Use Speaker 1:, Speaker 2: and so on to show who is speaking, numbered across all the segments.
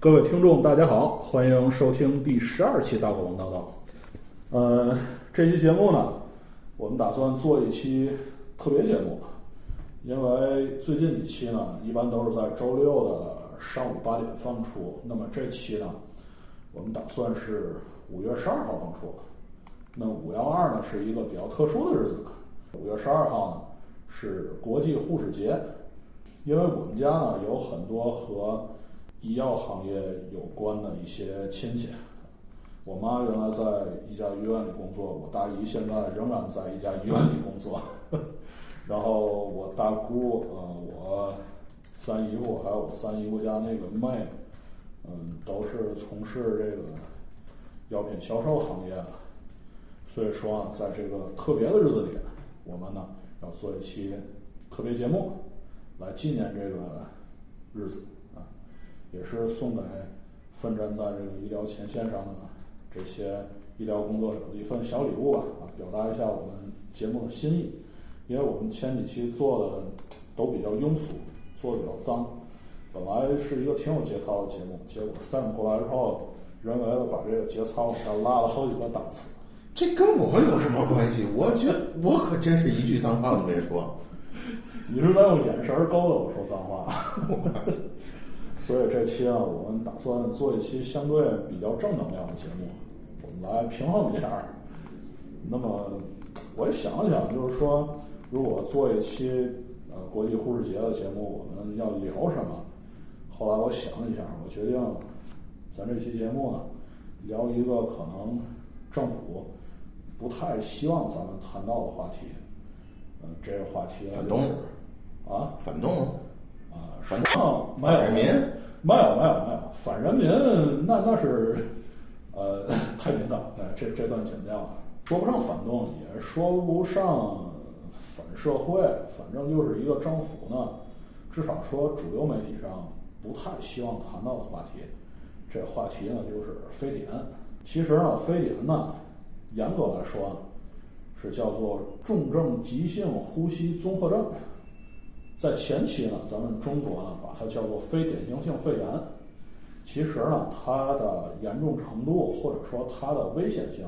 Speaker 1: 各位听众，大家好，欢迎收听第十二期《大国王道道》。呃，这期节目呢，我们打算做一期特别节目，因为最近几期呢，一般都是在周六的上午八点放出。那么这期呢，我们打算是五月十二号放出。那五幺二呢，是一个比较特殊的日子。五月十二号呢，是国际护士节，因为我们家呢有很多和医药行业有关的一些亲戚，我妈原来在一家医院里工作，我大姨现在仍然在一家医院里工作，然后我大姑，呃，我三姨夫还有我三姨夫家那个妹，嗯，都是从事这个药品销售行业的，所以说啊，在这个特别的日子里，我们呢要做一期特别节目，来纪念这个日子。也是送给奋战在这个医疗前线上的这些医疗工作者的一份小礼物吧，啊，表达一下我们节目的心意。因为我们前几期做的都比较庸俗，做的比较脏，本来是一个挺有节操的节目，结果 Sam 过来之后，人为的把这个节操往下拉了好几个档次。
Speaker 2: 这跟我有什么关系？我觉我可真是一句脏话都没说。
Speaker 1: 你是在用眼神勾搭我说脏话？所以这期啊，我们打算做一期相对比较正能量的节目，我们来平衡一下。那么，我也想了想，就是说，如果做一期呃国际护士节的节目，我们要聊什么？后来我想了一下，我决定，咱这期节目呢，聊一个可能政府不太希望咱们谈到的话题。嗯，这个话题
Speaker 2: 反动
Speaker 1: 啊，
Speaker 2: 反动。
Speaker 1: 啊，反正没有，没有，没有，没有反人民，那那是，呃，太敏感，这这段剪掉了，说不上反动，也说不上反社会，反正就是一个政府呢，至少说主流媒体上不太希望谈到的话题。这话题呢，就是非典。其实呢，非典呢，严格来说，是叫做重症急性呼吸综合症。在前期呢，咱们中国呢把它叫做非典型性肺炎。其实呢，它的严重程度或者说它的危险性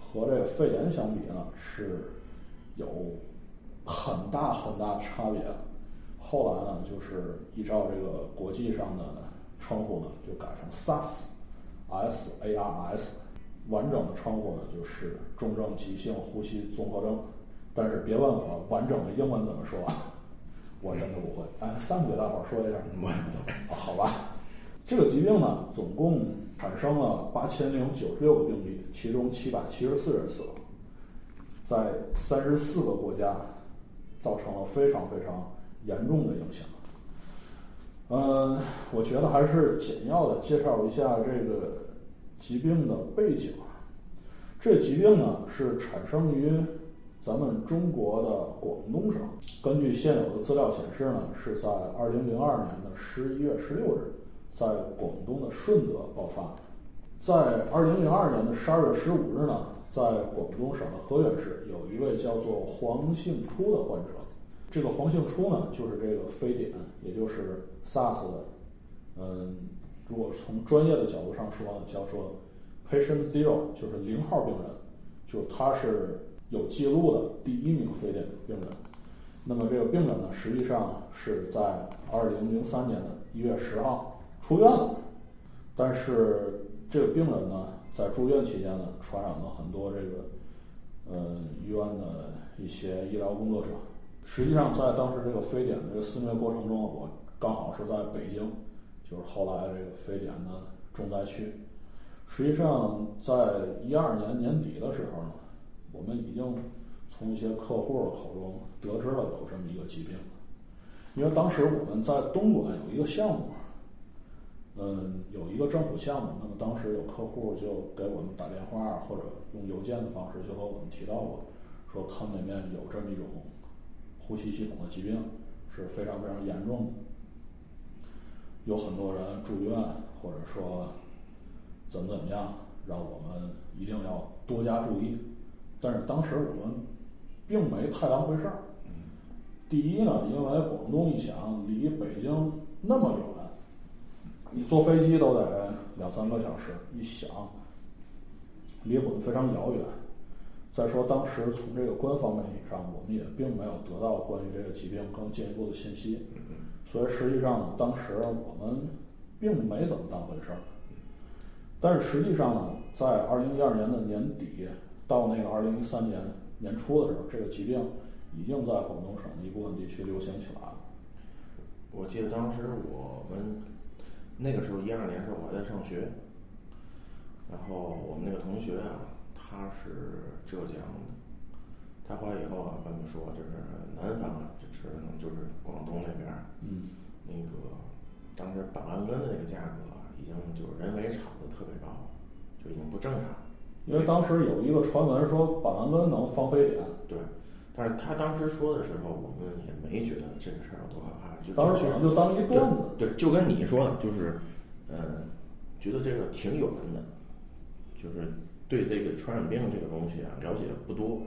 Speaker 1: 和这个肺炎相比呢是有很大很大的差别。后来呢，就是依照这个国际上的称呼呢，就改成 SARS，S A R S，完整的称呼呢就是重症急性呼吸综合征。但是别问我完整的英文怎么说。我真的不会。哎，三给大伙说一下。不会好吧，这个疾病呢，总共产生了八千零九十六个病例，其中七百七十四人死亡，在三十四个国家造成了非常非常严重的影响。嗯，我觉得还是简要的介绍一下这个疾病的背景。这疾病呢，是产生于。咱们中国的广东省，根据现有的资料显示呢，是在二零零二年的十一月十六日，在广东的顺德爆发。在二零零二年的十二月十五日呢，在广东省的河源市，有一位叫做黄姓初的患者。这个黄姓初呢，就是这个非典，也就是 SARS 的，嗯，如果从专业的角度上说呢，叫做 Patient Zero，就是零号病人，就他是。有记录的第一名非典病人，那么这个病人呢，实际上是在二零零三年的一月十号出院了，但是这个病人呢，在住院期间呢，传染了很多这个，呃，医院的一些医疗工作者。实际上，在当时这个非典的这个肆虐过程中，我刚好是在北京，就是后来这个非典的重灾区。实际上，在一二年年底的时候呢。我们已经从一些客户的口中得知了有这么一个疾病，因为当时我们在东莞有一个项目，嗯，有一个政府项目，那么当时有客户就给我们打电话或者用邮件的方式就和我们提到过，说他们那边有这么一种呼吸系统的疾病是非常非常严重的，有很多人住院或者说怎么怎么样，让我们一定要多加注意。但是当时我们并没太当回事儿。第一呢，因为广东一想离北京那么远，你坐飞机都得两三个小时，一想，离我们非常遥远。再说当时从这个官方媒体上，我们也并没有得到关于这个疾病更进一步的信息，所以实际上呢，当时我们并没怎么当回事儿。但是实际上呢，在二零一二年的年底到那个二零一三年年初的时候，这个疾病已经在广东省的一部分地区流行起来了。
Speaker 2: 我记得当时我们那个时候一二年时候我还在上学，然后我们那个同学啊，他是浙江的，他回来以后啊跟我们说，就是南方啊，就是就是广东那边儿，
Speaker 1: 嗯，
Speaker 2: 那个当时板蓝根的那个价格啊，已经就是人为炒的特别高，就已经不正常。
Speaker 1: 因为当时有一个传闻说板蓝根能放非典，
Speaker 2: 对，但是他当时说的时候，我们也没觉得这个事儿有多可怕，就
Speaker 1: 当时可能就当一段子。
Speaker 2: 对，就跟你说的，就是，呃，觉得这个挺有人的，就是对这个传染病这个东西啊了解不多，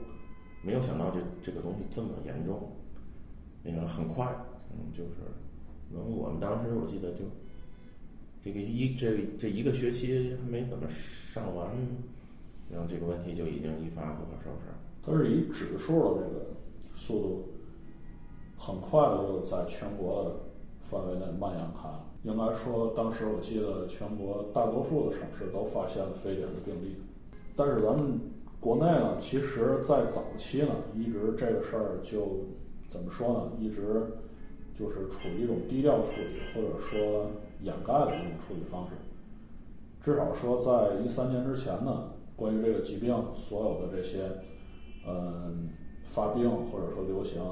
Speaker 2: 没有想到这这个东西这么严重，那个很快，嗯，就是，然后我们当时我记得就，这个一这这一个学期还没怎么上完，然后这个问题就已经一发不可收拾。
Speaker 1: 它是以指数的这个速度，很快的就在全国的范围内蔓延开了。应该说，当时我记得全国大多数的省市都发现了非典的病例，但是咱们国内呢，其实在早期呢，一直这个事儿就怎么说呢，一直就是处于一种低调处理，或者说掩盖的一种处理方式。至少说，在一三年之前呢，关于这个疾病所有的这些。嗯，发病或者说流行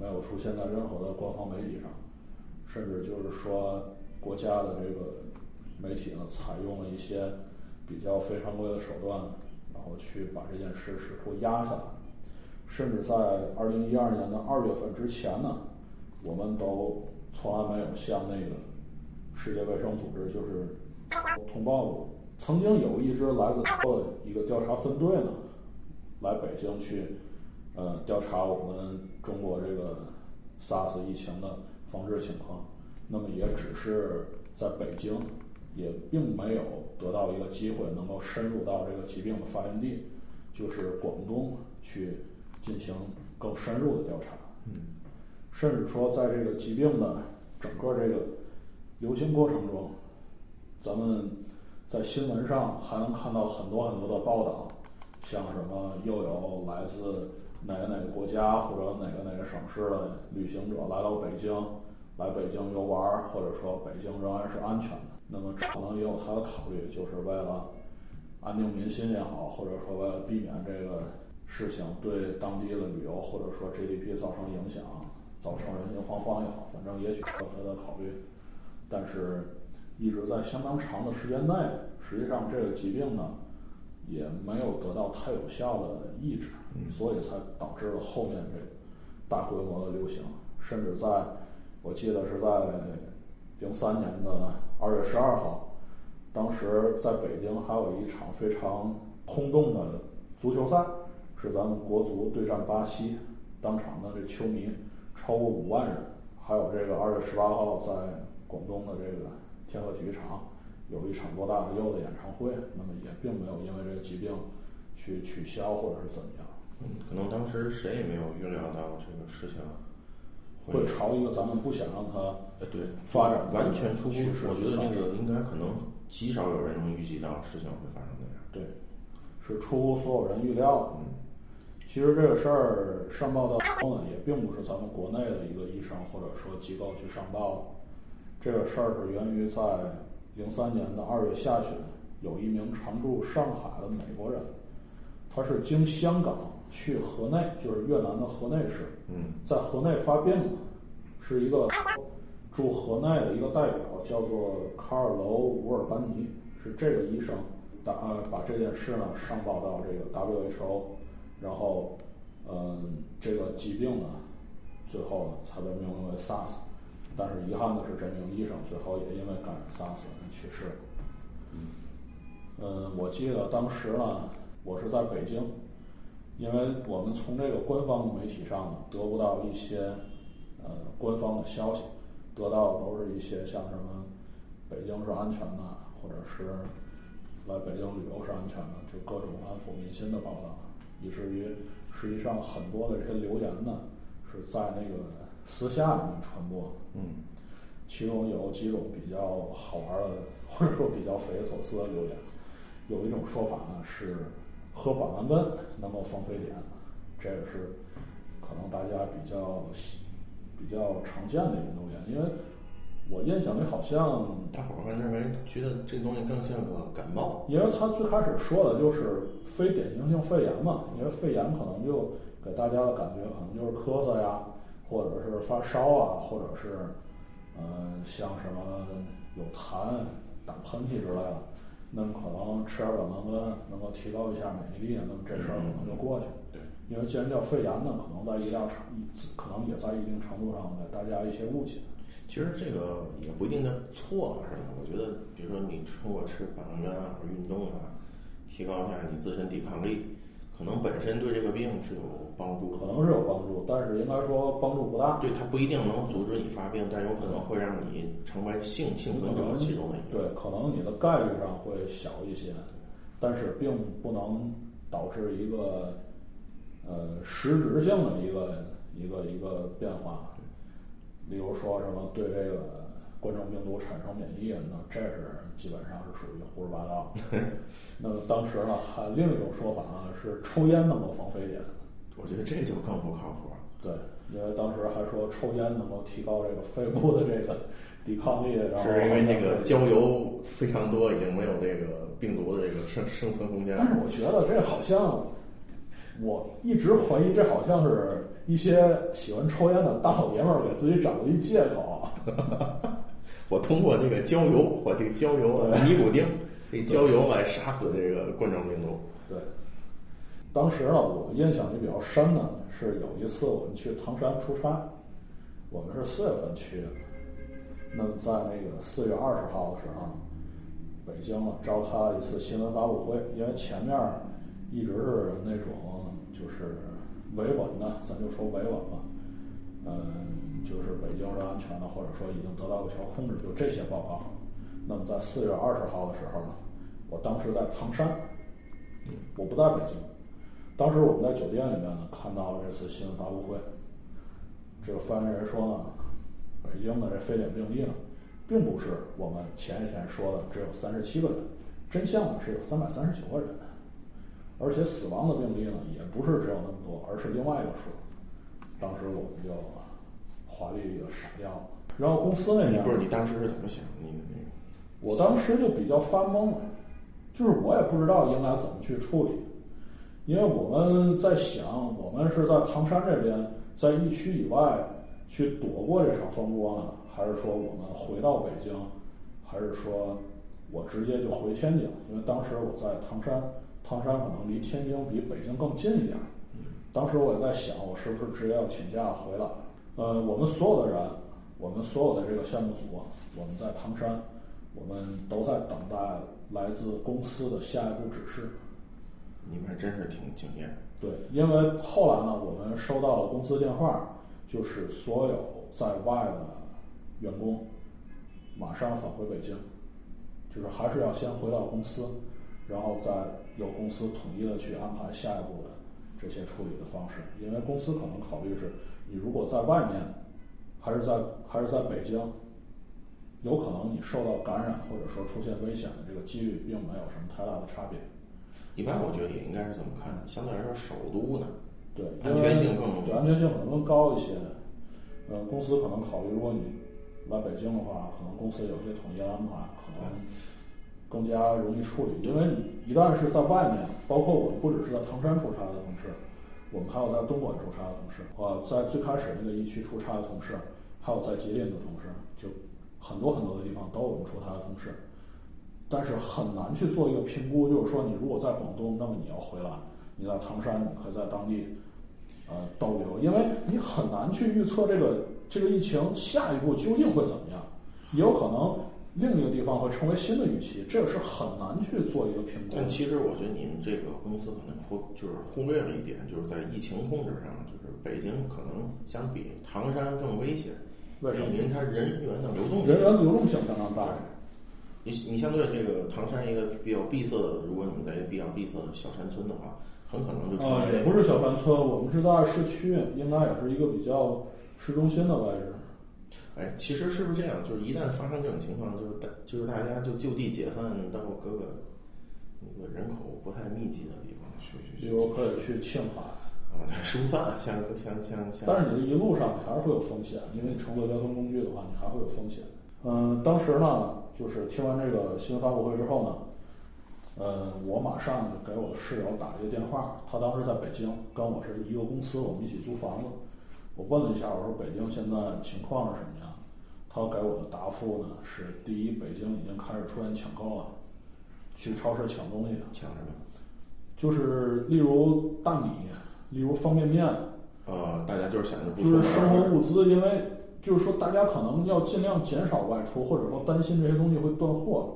Speaker 1: 没有出现在任何的官方媒体上，甚至就是说国家的这个媒体呢，采用了一些比较非常规的手段，然后去把这件事试图压下来。甚至在二零一二年的二月份之前呢，我们都从来没有向那个世界卫生组织就是通报过。曾经有一支来自的一个调查分队呢。来北京去，呃，调查我们中国这个 SARS 疫情的防治情况。那么也只是在北京，也并没有得到一个机会能够深入到这个疾病的发源地，就是广东去进行更深入的调查。
Speaker 2: 嗯，
Speaker 1: 甚至说在这个疾病的整个这个流行过程中，咱们在新闻上还能看到很多很多的报道。像什么又有来自哪个哪个国家或者哪个哪个省市的旅行者来到北京，来北京游玩，或者说北京仍然是安全的，那么可能也有他的考虑，就是为了安定民心也好，或者说为了避免这个事情对当地的旅游或者说 GDP 造成影响，造成人心惶惶也好，反正也许有他的考虑，但是一直在相当长的时间内，实际上这个疾病呢。也没有得到太有效的抑制，所以才导致了后面这大规模的流行。甚至在，我记得是在零三年的二月十二号，当时在北京还有一场非常轰动的足球赛，是咱们国足对战巴西，当场的这球迷超过五万人。还有这个二月十八号在广东的这个天河体育场。有一场罗大佑的演唱会，那么也并没有因为这个疾病去取消或者是怎么样。
Speaker 2: 嗯，可能当时谁也没有预料到这个事情
Speaker 1: 会朝一个咱们不想让它
Speaker 2: 呃对
Speaker 1: 发展
Speaker 2: 完全出乎，我觉得那个应该可能极少有人能预计到事情会发生那样。
Speaker 1: 对，是出乎所有人预料的。嗯，其实这个事儿上报到后呢，也并不是咱们国内的一个医生或者说机构去上报的。这个事儿是源于在。零三年的二月下旬，有一名常驻上海的美国人，他是经香港去河内，就是越南的河内市，在河内发病了，是一个驻河内的一个代表，叫做卡尔楼·乌尔班尼，是这个医生打呃把这件事呢上报到这个 WHO，然后嗯这个疾病呢最后呢才被命名为 SARS。但是遗憾的是，这名医生最后也因为感染 SARS 去世了。嗯，我记得当时呢，我是在北京，因为我们从这个官方的媒体上呢得不到一些呃官方的消息，得到的都是一些像什么北京是安全的，或者是来北京旅游是安全的，就各种安抚民心的报道，以至于实际上很多的这些留言呢是在那个私下里面传播。
Speaker 2: 嗯，
Speaker 1: 其中有几种比较好玩的，或者说比较匪夷所思的留言。有一种说法呢是喝板蓝根能够防非典，这个是可能大家比较比较常见的一种留言，因为我印象里好像
Speaker 2: 大伙儿认为觉得这东西更像个感冒，
Speaker 1: 因为他最开始说的就是非典型性肺炎嘛，因为肺炎可能就给大家的感觉可能就是咳嗽呀，或者是发烧啊，或者是嗯、像什么有痰、打喷嚏之类的，那么可能吃点儿板蓝根能够提高一下免疫力，那么这事儿可能就过去了。
Speaker 2: 对，
Speaker 1: 因为既然叫肺炎呢，可能在一定程可能也在一定程度上给大家一些误解。
Speaker 2: 其实这个也不一定的错是吧？我觉得，比如说你通过吃板蓝根啊，或者运动啊，提高一下你自身抵抗力，可能本身对这个病是有帮助。
Speaker 1: 可能是有帮助，但是应该说帮助不大。
Speaker 2: 对，它不一定能阻止你发病，但有可能会让你成为性幸存者其中的一个。
Speaker 1: 对，可能你的概率上会小一些，但是并不能导致一个呃实质性的一个一个一个变化。例如说什么对这个冠状病毒产生免疫，那这是基本上是属于胡说八道。那么当时呢，还另一种说法啊是抽烟能够防非典。
Speaker 2: 我觉得这就更不靠谱。
Speaker 1: 对，因为当时还说抽烟能够提高这个肺部的这个抵抗力，然后
Speaker 2: 是因为那个焦油非常多，已经没有这个病毒的这个生生存空间。
Speaker 1: 但是我觉得这好像，我一直怀疑这好像是一些喜欢抽烟的大老爷们儿给自己找的一借口。
Speaker 2: 我通过这个焦油我这个焦油啊尼古丁，这焦油来杀死这个冠状病毒。
Speaker 1: 对，当时呢，我印象里比较深的是有一次我们去唐山出差，我们是四月份去的。那么在那个四月二十号的时候，北京呢召开了一次新闻发布会，因为前面一直是那种就是维稳的，咱就说维稳吧，嗯，就是北京是安全的，或者说已经得到有效控制，就这些报告。那么在四月二十号的时候呢，我当时在唐山，我不在北京。当时我们在酒店里面呢，看到这次新闻发布会，这个发言人说呢，北京的这非典病例呢，并不是我们前一天说的只有三十七个人，真相呢是有三百三十九个人，而且死亡的病例呢也不是只有那么多，而是另外一个数。当时我们就华丽的傻掉了。然后公司那边
Speaker 2: 不是你当时是怎么想的？那个
Speaker 1: 我当时就比较发懵了，就是我也不知道应该怎么去处理，因为我们在想，我们是在唐山这边，在疫区以外去躲过这场风波呢，还是说我们回到北京，还是说我直接就回天津？因为当时我在唐山，唐山可能离天津比北京更近一点。当时我也在想，我是不是直接要请假回来？呃，我们所有的人，我们所有的这个项目组，我们在唐山，我们都在等待来自公司的下一步指示。
Speaker 2: 你们还真是挺敬业。
Speaker 1: 对，因为后来呢，我们收到了公司电话，就是所有在外的员工马上返回北京，就是还是要先回到公司，然后再由公司统一的去安排下一步的这些处理的方式。因为公司可能考虑是，你如果在外面，还是在还是在北京，有可能你受到感染或者说出现危险的这个几率并没有什么太大的差别。
Speaker 2: 一般我觉得也应该是这么看，相对来说首都呢，
Speaker 1: 对，
Speaker 2: 安全性更
Speaker 1: 对安全性可能更高一些。呃，公司可能考虑，如果你来北京的话，可能公司有一些统一安排，可能更加容易处理。因为你一旦是在外面，包括我们不只是在唐山出差的同事，我们还有在东莞出差的同事，呃，在最开始那个疫区出差的同事，还有在吉林的同事，就很多很多的地方都有我们出差的同事。但是很难去做一个评估，就是说，你如果在广东，那么你要回来；你在唐山，你可以在当地呃逗留，因为你很难去预测这个这个疫情下一步究竟会怎么样，也有可能另一个地方会成为新的预期，这个是很难去做一个评估。
Speaker 2: 但其实我觉得你们这个公司可能忽就是忽略了一点，就是在疫情控制上，就是北京可能相比唐山更危险。
Speaker 1: 为什么？
Speaker 2: 因为它人员的流动性，
Speaker 1: 人员流动性相当大。
Speaker 2: 你你相对这个唐山一个比较闭塞的，如果你们在一个比较闭塞的小山村的话，很可能就成
Speaker 1: 啊，
Speaker 2: 为
Speaker 1: 也不是小山村，我们是在市区，应该也是一个比较市中心的位置。
Speaker 2: 哎，其实是不是这样？就是一旦发生这种情况，就是大就是大家就就地解散到各个那个人口不太密集的地方去去去，
Speaker 1: 比如可以去青海，
Speaker 2: 啊，疏散，像像像像。
Speaker 1: 但是你这一路上你还是会有风险，因为乘坐交通工具的话，你还会有风险。嗯，当时呢，就是听完这个新闻发布会之后呢，呃，我马上就给我室友打了一个电话，他当时在北京，跟我是一个公司，我们一起租房子。我问了一下，我说北京现在情况是什么样？他给我的答复呢是：第一，北京已经开始出现抢购了，去超市抢东西，
Speaker 2: 抢什么？
Speaker 1: 就是例如大米，例如方便面，
Speaker 2: 呃，大家就是想着不
Speaker 1: 就是生活物资，因为就是说大家可能要尽量减少外出，或者说担心这些东西会断货。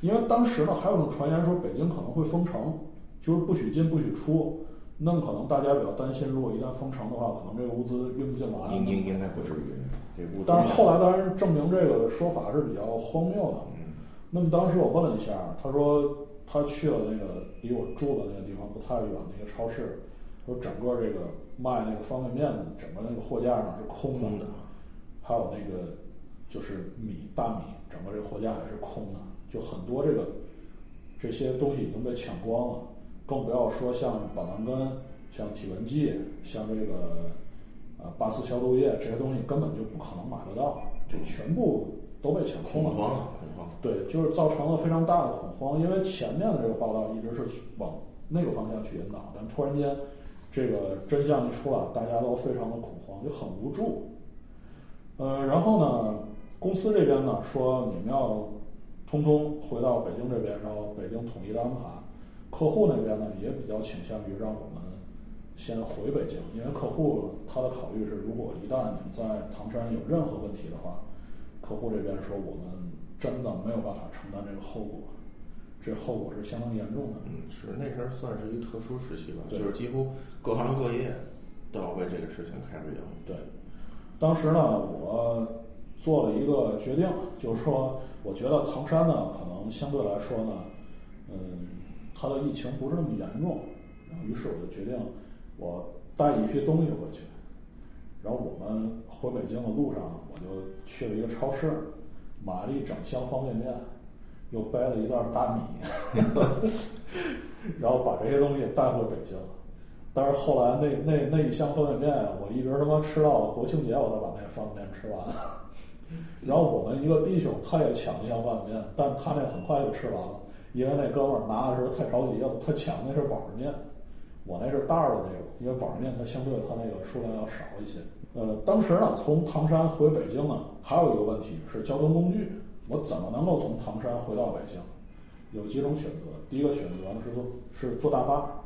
Speaker 1: 因为当时呢还有种传言说北京可能会封城，就是不许进不许出。那么可能大家比较担心，如果一旦封城的话，可能这个物资运不进来。
Speaker 2: 应应应该不至于，这物资
Speaker 1: 但是后来当然证明这个说法是比较荒谬的。
Speaker 2: 嗯。
Speaker 1: 那么当时我问了一下，他说他去了那个离我住的那个地方不太远的一个超市，说整个这个卖那个方便面的整个那个货架上是空的，
Speaker 2: 空的，
Speaker 1: 还有那个就是米大米，整个这个货架也是空的，就很多这个这些东西已经被抢光了，更不要说像板蓝根、像体温计、像这个呃八四消毒液这些东西根本就不可能买得到，就全部都被抢空了。
Speaker 2: 恐慌，恐慌。
Speaker 1: 对，就是造成了非常大的恐慌，因为前面的这个报道一直是往那个方向去引导，但突然间这个真相一出来，大家都非常的恐慌，就很无助。呃，然后呢，公司这边呢说你们要通通回到北京这边，然后北京统一的安排。客户那边呢也比较倾向于让我们先回北京，因为客户他的考虑是，如果一旦你们在唐山有任何问题的话，客户这边说我们真的没有办法承担这个后果，这后果是相当严重的。
Speaker 2: 嗯，是那时候算是一特殊时期吧，就是几乎各行各业都要为这个事情开始赢。
Speaker 1: 对，当时呢，我做了一个决定，就是说，我觉得唐山呢，可能相对来说呢，嗯，它的疫情不是那么严重，于是我就决定，我带一批东西回去，然后我们回北京的路上，我就去了一个超市，买了一整箱方便面，又背了一袋大米，然后把这些东西带回北京。但是后来那那那一箱方便面，我一直他妈吃到国庆节，我才把那方便面吃完。然后我们一个弟兄，他也抢了一箱方便面，但他那很快就吃完了，因为那哥们儿拿的时候太着急了，他抢那是网面，我那是袋儿的那种，因为网面它相对它那个数量要少一些。呃，当时呢，从唐山回北京呢，还有一个问题是交通工具，我怎么能够从唐山回到北京？有几种选择，第一个选择是坐是坐大巴，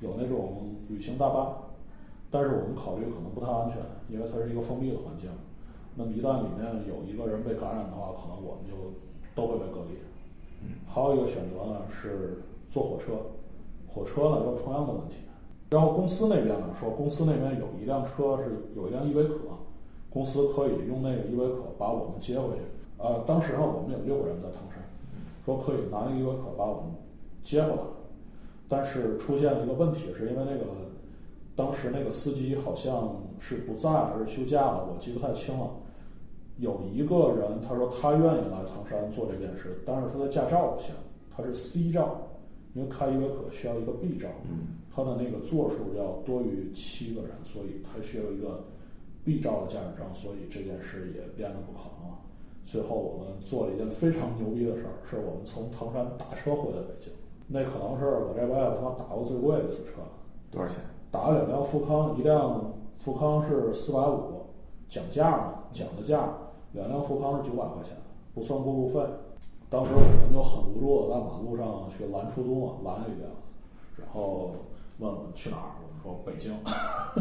Speaker 1: 有那种旅行大巴，但是我们考虑可能不太安全，因为它是一个封闭的环境。那么一旦里面有一个人被感染的话，可能我们就都会被隔离。还有一个选择呢是坐火车，火车呢有同样的问题。然后公司那边呢说，公司那边有一辆车是有一辆依维柯，公司可以用那个依维柯把我们接回去。呃，当时呢我们有六个人在唐山，说可以拿那个依维柯把我们接回来。但是出现了一个问题，是因为那个当时那个司机好像是不在还是休假了，我记不太清了。有一个人他说他愿意来唐山做这件事，但是他的驾照不行，他是 C 照，因为开依维柯需要一个 B 照，
Speaker 2: 嗯，
Speaker 1: 他的那个座数要多于七个人，所以他需要一个 B 照的驾驶证，所以这件事也变得不可能了。最后我们做了一件非常牛逼的事儿，是我们从唐山打车回的北京，那可能是我这辈子他妈打过最贵的一次车。
Speaker 2: 多少钱？
Speaker 1: 打了两辆富康，一辆富康是四百五，讲价嘛，讲的价，两辆富康是九百块钱，不算过路费。当时我们就很无助的在马路上去拦出租嘛，拦一辆，然后问我们去哪儿，我们说北京，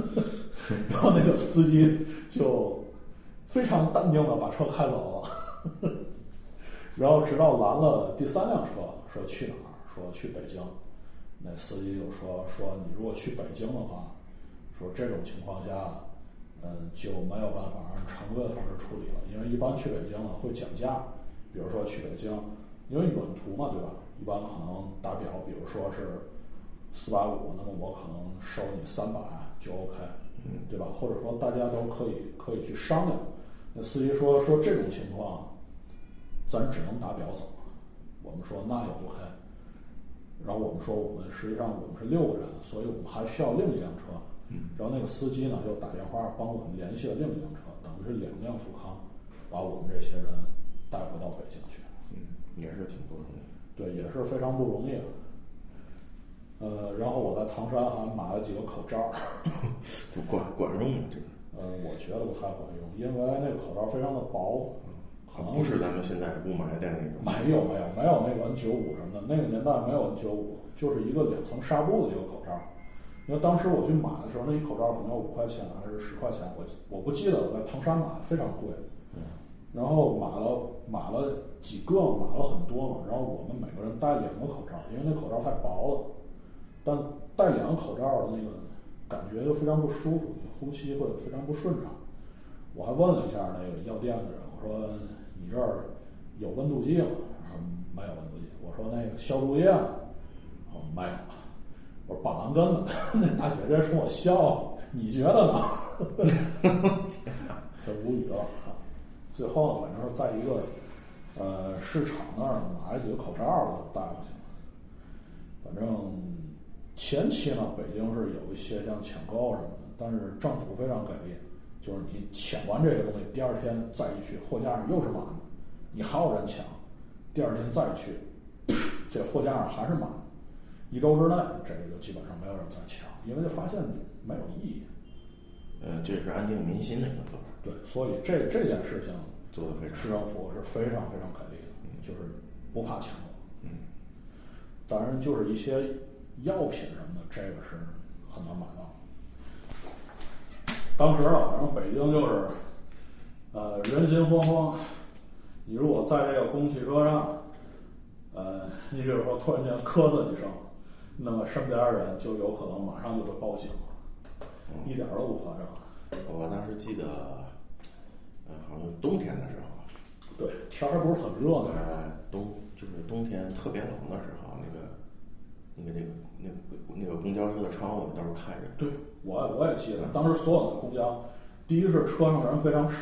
Speaker 1: 然后那个司机就非常淡定的把车开走了，然后直到拦了第三辆车，说去哪儿，说去北京。那司机就说说你如果去北京的话，说这种情况下，嗯，就没有办法按常规的方式处理了，因为一般去北京呢会讲价，比如说去北京，因为远途嘛，对吧？一般可能打表，比如说是四百五，那么我可能收你三百就 OK，
Speaker 2: 嗯，
Speaker 1: 对吧？或者说大家都可以可以去商量。那司机说说这种情况，咱只能打表走。我们说那也 OK。然后我们说我们实际上我们是六个人，所以我们还需要另一辆车。
Speaker 2: 嗯，
Speaker 1: 然后那个司机呢又打电话帮我们联系了另一辆车，等于是两辆富康，把我们这些人带回到北京去。
Speaker 2: 嗯，也是挺不容易。
Speaker 1: 对，也是非常不容易。呃，然后我在唐山还买了几个口罩，
Speaker 2: 不 管管用吗？这个
Speaker 1: 呃，我觉得不太管用，因为那个口罩非常的薄，可能
Speaker 2: 不是咱们现在雾霾戴那种。
Speaker 1: 没有没有没有那个 N 九五什么的，那个年代没有 N 九五，就是一个两层纱布的一个口罩。因为当时我去买的时候，那一口罩可能要五块钱还是十块钱，我我不记得了，在唐山买非常贵。然后买了买了几个，买了很多嘛。然后我们每个人戴两个口罩，因为那口罩太薄了。但戴两个口罩的那个感觉就非常不舒服，你呼吸会非常不顺畅。我还问了一下那个药店的人，我说：“你这儿有温度计吗？”他说：“没有温度计。”我说：“那个消毒液呢？”哦，没有。我说：“板蓝根呢？”那大姐直接冲我笑，你觉得呢？这无语了！最后呢，反正是在一个呃市场那儿买了几个口罩儿带过去。反正前期呢，北京是有一些像抢购什么的，但是政府非常给力，就是你抢完这些东西，第二天再一去，货架上又是满的，你还有人抢，第二天再去，这货架上还是满的，一周之内这个就基本上没有人再抢，因为就发现没有意义。
Speaker 2: 呃，这是安定民心的一个做法，
Speaker 1: 对，所以这这件事情，
Speaker 2: 做的非常
Speaker 1: 市政府是非常非常给力的，就是不怕抢购。
Speaker 2: 嗯，
Speaker 1: 当然，就是一些药品什么的，这个是很难买到。当时啊，反正北京就是，呃，人心惶惶。你如果在这个公共汽车上，呃，你比如说突然间咳嗽几声，那么身边的人就有可能马上就会报警，一点儿都不夸张。
Speaker 2: 我当时记得，呃，好像冬天的时候，
Speaker 1: 对，天儿不是很热呢，
Speaker 2: 呃，冬就是冬天特别冷的时候，那个那个那个那个那个公交车的窗户都是开着，
Speaker 1: 对我我也记得，当时所有的公交，第一是车上人非常少，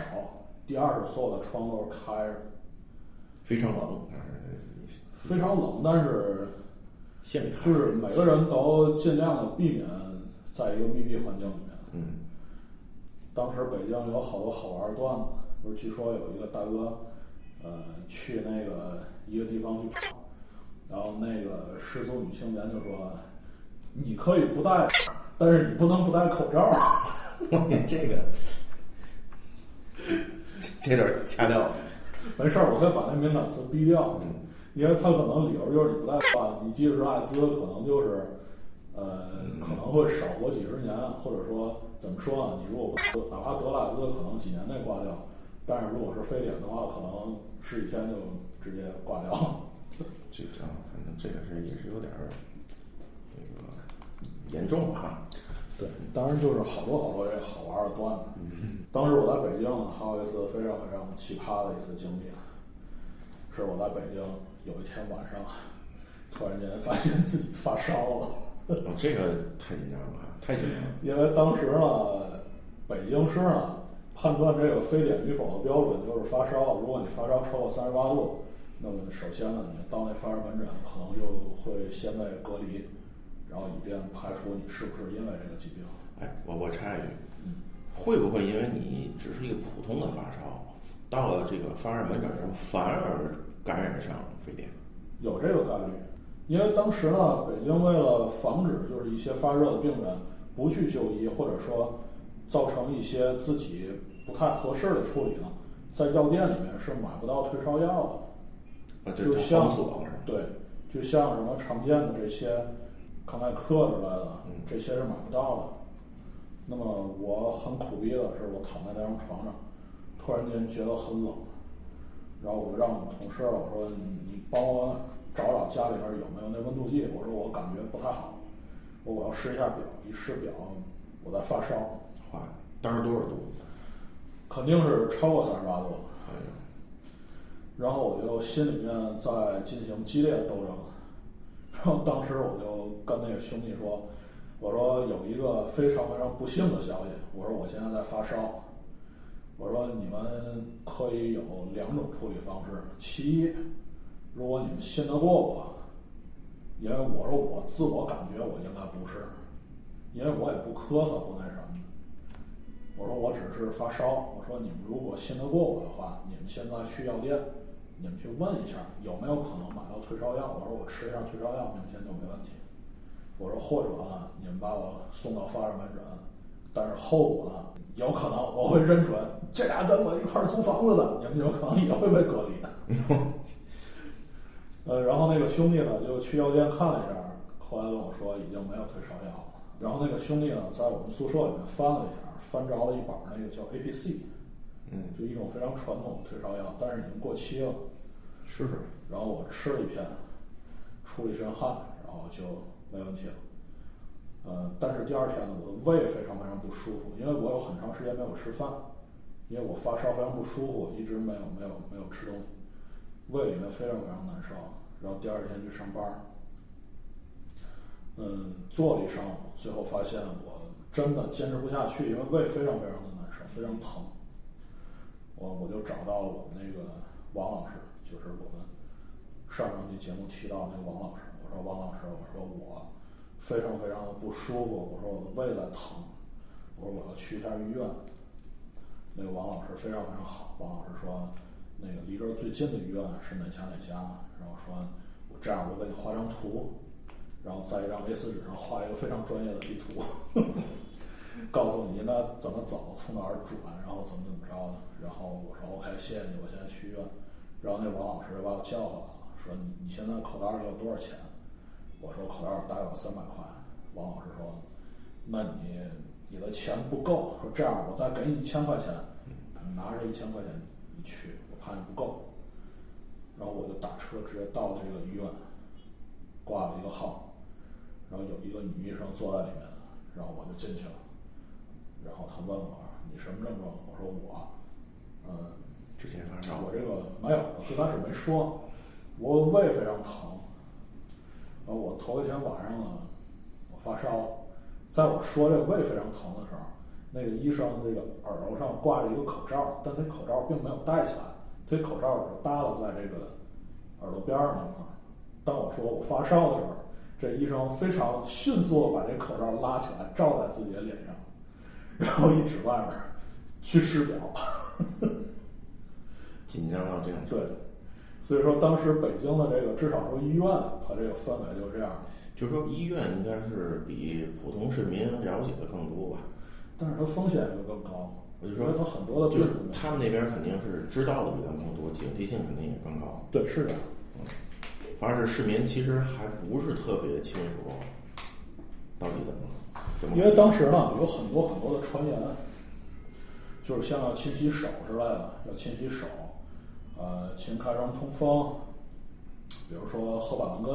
Speaker 1: 第二是所有的窗都是开着，
Speaker 2: 非常冷，但是
Speaker 1: 非常冷，但是就是每个人都尽量的避免在一个密闭环境里面。
Speaker 2: 嗯。
Speaker 1: 当时北京有好多好玩的段子，不是据说有一个大哥，呃，去那个一个地方去跑，然后那个失足女青年就说：“你可以不戴，但是你不能不戴口罩。”
Speaker 2: 这个这段掐掉了，
Speaker 1: 没事儿，我会把那敏感词逼掉，因为他可能理由就是你不戴的话，你即使是艾滋，可能就是，呃，可能会少活几十年，或者说怎么说呢？你如果不哪怕得了艾滋，可能几年内挂掉，但是如果是非典的话，可能十几天就直接挂掉了。
Speaker 2: 这这样，反正这个是也是有点儿那个严重哈。
Speaker 1: 对，当然就是好多好多这好玩的段子。当时我在北京还有一次非常非常奇葩的一次经历，是我在北京有一天晚上，突然间发现自己发烧了。
Speaker 2: 哦，这个太紧张了，太紧张了。
Speaker 1: 因为当时呢，北京市呢判断这个非典与否的标准就是发烧，如果你发烧超过三十八度，那么首先呢，你到那发热门诊可能就会先被隔离，然后以便排除你是不是因为这个疾病。
Speaker 2: 哎，我我插一句，会不会因为你只是一个普通的发烧，到了这个发热门诊之后，反而感染上非典？
Speaker 1: 有这个概率，因为当时呢，北京为了防止就是一些发热的病人不去就医，或者说造成一些自己不太合适的处理呢，在药店里面是买不到退烧药的。
Speaker 2: 啊，
Speaker 1: 就是像？对，就像什么常见的这些康泰克之类的，
Speaker 2: 嗯
Speaker 1: 这些是买不到的。那么我很苦逼的是，我躺在那张床上，突然间觉得很冷，然后我就让我们同事我说你帮我找找家里边有没有那温度计，我说我感觉不太好，我我要试一下表，一试表我在发烧，
Speaker 2: 坏了，当时多少度？
Speaker 1: 肯定是超过三十八度。
Speaker 2: 哎呀，
Speaker 1: 然后我就心里面在进行激烈斗争。然后当时我就跟那个兄弟说：“我说有一个非常非常不幸的消息，我说我现在在发烧。我说你们可以有两种处理方式，其一，如果你们信得过我，因为我说我自我感觉我应该不是，因为我也不咳嗽不那什么的。我说我只是发烧。我说你们如果信得过我的话，你们现在去药店。”你们去问一下有没有可能买到退烧药？我说我吃一下退烧药，明天就没问题。我说或者呢，你们把我送到发热门诊，但是后果呢，有可能我会认准这俩跟我一块租房子的，你们有可能也会被隔离的。呃，然后那个兄弟呢就去药店看了一下，后来跟我说已经没有退烧药了。然后那个兄弟呢在我们宿舍里面翻了一下，翻着了一板那个叫 A P C。
Speaker 2: 嗯，
Speaker 1: 就一种非常传统的退烧药，但是已经过期了。
Speaker 2: 是。
Speaker 1: 然后我吃了一片，出了一身汗，然后就没问题了。嗯，但是第二天呢，我的胃非常非常不舒服，因为我有很长时间没有吃饭，因为我发烧非常不舒服，一直没有没有没有吃东西，胃里面非常非常难受。然后第二天去上班，嗯，做了一上午，最后发现我真的坚持不下去，因为胃非常非常的难受，非常疼。我我就找到了我们那个王老师，就是我们上上期节目提到那个王老师。我说王老师，我说我非常非常的不舒服，我说我的胃在疼，我说我要去一下医院。那个王老师非常非常好，王老师说那个离这儿最近的医院是哪家哪家，然后说我这样我给你画张图，然后在一张 A4 纸上画一个非常专业的地图。告诉你应该怎么走，从哪儿转，然后怎么怎么着的。然后我说 OK，谢谢你，我现在去医院。然后那王老师就把我叫回来了，说你你现在口袋里有多少钱？我说口袋大概有三百块。王老师说，那你你的钱不够，说这样我再给你一千块钱，拿着一千块钱你去，我怕你不够。然后我就打车直接到这个医院，挂了一个号，然后有一个女医生坐在里面，然后我就进去了。然后他问我：“你什么症状？”我说：“我，嗯，
Speaker 2: 之前发烧。
Speaker 1: 我这个没有，我最开始没说，我胃非常疼。然后我头一天晚上呢，我发烧，在我说这个胃非常疼的时候，那个医生这个耳朵上挂着一个口罩，但他口罩并没有戴起来，他口罩是耷拉在这个耳朵边儿那块儿。当我说我发烧的时候，这医生非常迅速的把这口罩拉起来，罩在自己的脸上。然后一指外面，去试表，
Speaker 2: 紧张到这种。
Speaker 1: 对，所以说当时北京的这个至少说医院，它这个氛围就这样。
Speaker 2: 就是说医院应该是比普通市民了解的更多吧，
Speaker 1: 但是它风险就更高。
Speaker 2: 我就说
Speaker 1: 它很多的病人，
Speaker 2: 他们那边肯定是知道的比咱们更多，警惕性肯定也更高。
Speaker 1: 对，是的。
Speaker 2: 嗯，反而是市民其实还不是特别清楚，到底怎么。
Speaker 1: 因为当时呢，有很多很多的传言，就是像要勤洗手之类的，要勤洗手，呃，勤开窗通风，比如说喝板蓝根，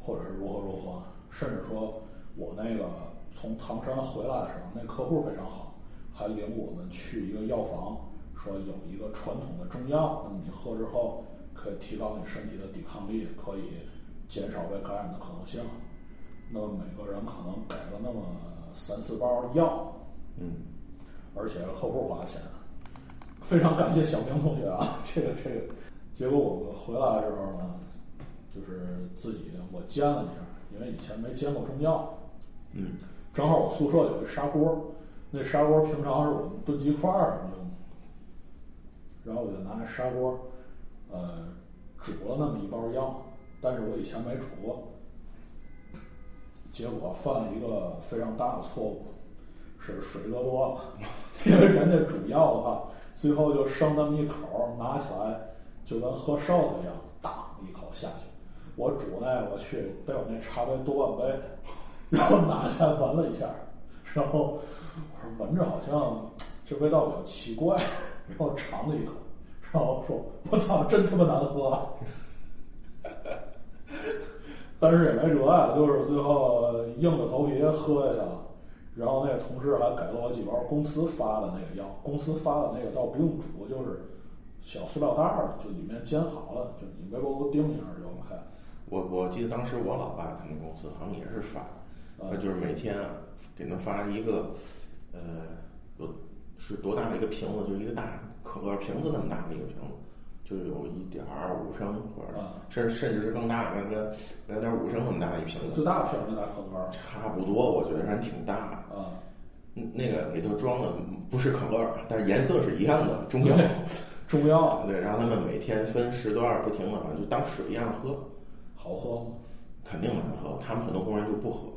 Speaker 1: 或者是如何如何，甚至说我那个从唐山回来的时候，那客户非常好，还领我们去一个药房，说有一个传统的中药，那么你喝之后可以提高你身体的抵抗力，可以减少被感染的可能性。那么每个人可能给了那么三四包药，
Speaker 2: 嗯，
Speaker 1: 而且客户花钱，非常感谢小明同学啊，这个这个，结果我们回来的时候呢，就是自己我煎了一下，因为以前没煎过中药，
Speaker 2: 嗯，
Speaker 1: 正好我宿舍有一砂锅，那砂锅平常是我们炖鸡块儿什么用的，然后我就拿砂锅，呃，煮了那么一包药，但是我以前没煮过。结果犯了一个非常大的错误，是水搁多了，因为人家煮药的话，最后就剩那么一口，拿起来就跟喝烧的一样，当一口下去。我煮那我去得有那茶杯多半杯，然后拿起来闻了一下，然后我说闻着好像这味道比较奇怪，然后尝了一口，然后说我操，真他妈难喝。但是也没辙啊，就是最后硬着头皮喝下去了。然后那个同事还给了我几包公司发的那个药，公司发的那个倒不用煮，就是小塑料袋儿，就里面煎好了，就你微波炉叮一下就 OK。
Speaker 2: 我我记得当时我老爸他们公司好像也是发，他就是每天啊给他发一个，呃，有是多大的一个瓶子，就是一个大可乐瓶子那么大的一个瓶子，就有一点五升或者甚甚至是更大，那个两点五升那么大一瓶子。
Speaker 1: 最大瓶最大可乐。
Speaker 2: 差不多，我觉得还挺大。
Speaker 1: 啊。
Speaker 2: 那个里头装的不是可乐，但是颜色是一样的中药。
Speaker 1: 中药。
Speaker 2: 对，然后他们每天分时段不停的，就当水一样喝。
Speaker 1: 好喝吗？
Speaker 2: 肯定难喝，他们很多工人就不喝。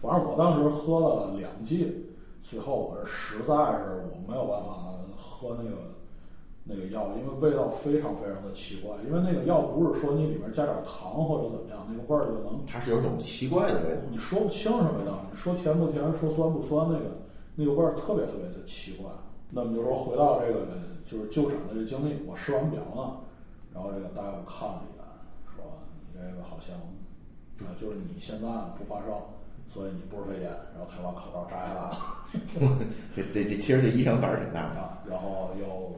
Speaker 1: 反正我当时喝了两剂，最后我是实在是我没有办法喝那个那个药，因为味道非常非常的奇怪。因为那个药不是说你里面加点糖或者怎么样，那个味儿就能。
Speaker 2: 它是有种奇怪的味道，
Speaker 1: 你说不清什么味道。你说甜不甜，说酸不酸，那个那个味儿特别特别的奇怪。那么就说回到这个就是就诊的这经历，我试完表呢，然后这个大夫看了一眼。说你这个好像，啊，就是你现在不发烧，所以你不是非典，然后他把口罩摘下来了。
Speaker 2: 这这这，其实这医生胆儿挺大
Speaker 1: 的。然后又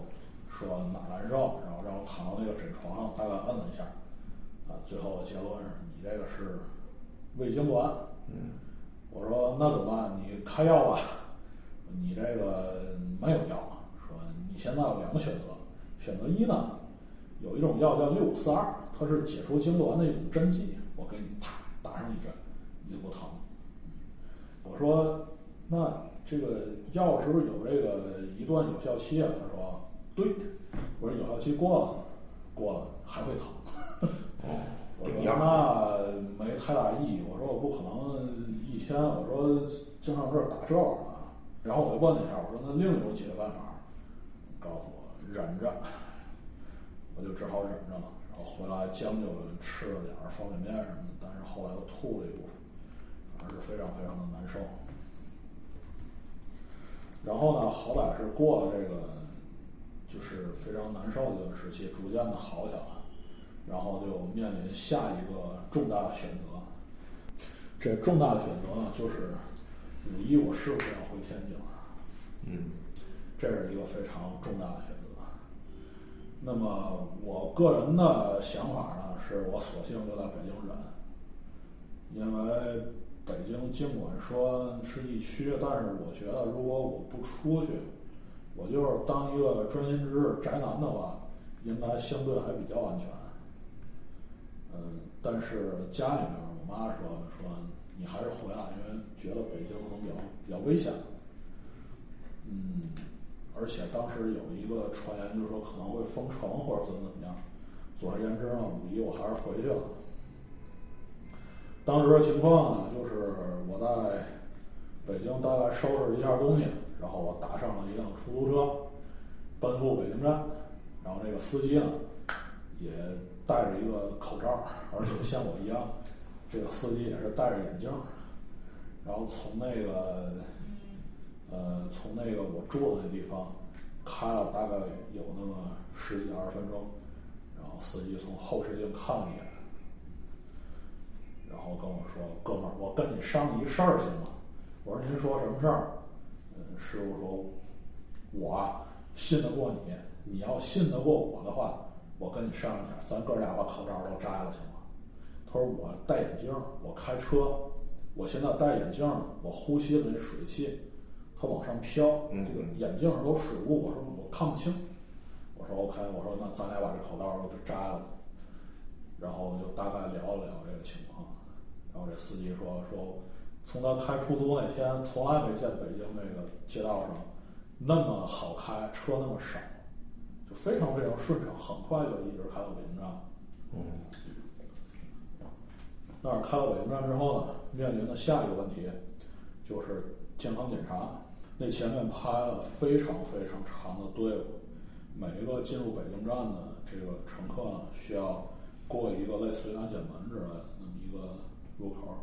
Speaker 1: 说哪难受，然后让我躺到那个枕床上，大概摁了一下，啊，最后的结论是你这个是胃痉挛。
Speaker 2: 嗯。
Speaker 1: 我说那怎么办？你开药吧。你这个没有药，说你现在有两个选择，选择一呢，有一种药叫六五四二。它是解除痉挛的一种针剂，我给你啪打上一针，你就不疼。我说，那这个药是不是有这个一段有效期啊？他说，对。我说有效期过了，过了还会疼。我说那没太大意义。我说我不可能一天，我说经常这儿打这啊。然后我就问了一下，我说那另一种解决办法，告诉我忍着，我就只好忍着了。然后回来将就吃了点儿方便面什么的，但是后来又吐了一部分，反正是非常非常的难受。然后呢，好歹是过了这个，就是非常难受的一段时期，逐渐的好起来，然后就面临下一个重大的选择。这重大的选择呢，就是五一我是不是要回天津？
Speaker 2: 嗯，
Speaker 1: 这是一个非常重大的选择。那么我个人的想法呢，是我索性就在北京忍，因为北京尽管说是疫区，但是我觉得如果我不出去，我就是当一个专心致志宅男的话，应该相对还比较安全。嗯，但是家里面我妈说说你还是回来，因为觉得北京可能比较比较危险。嗯。而且当时有一个传言，就是说可能会封城或者怎么怎么样。总而言之呢，五一我还是回去了。当时的情况呢，就是我在北京大概收拾了一下东西，然后我打上了一辆出租车，奔赴北京站。然后这个司机呢，也戴着一个口罩，而且 像我一样，这个司机也是戴着眼镜。然后从那个。呃，从那个我住的那地方开了大概有那么十几二十分钟，然后司机从后视镜看了一眼，然后跟我说：“哥们儿，我跟你商量一事儿行吗？”我说：“您说什么事儿？”嗯，师傅说：“我信得过你，你要信得过我的话，我跟你商量一下，咱哥俩把口罩都摘了行吗？”他说：“我戴眼镜，我开车，我现在戴眼镜，我呼吸的那水汽。”它往上飘，这个眼镜上都水雾，我说我看不清。我说 OK，我说那咱俩把这口罩就摘了。然后就大概聊了聊这个情况。然后这司机说说，从他开出租那天，从来没见北京那个街道上那么好开，车那么少，就非常非常顺畅，很快就一直开到北京站。
Speaker 2: 嗯。
Speaker 1: 那儿开到北京站之后呢，面临的下一个问题就是健康检查。那前面排了非常非常长的队伍，每一个进入北京站的这个乘客呢，需要过一个类似于安检门之类的那么一个入口，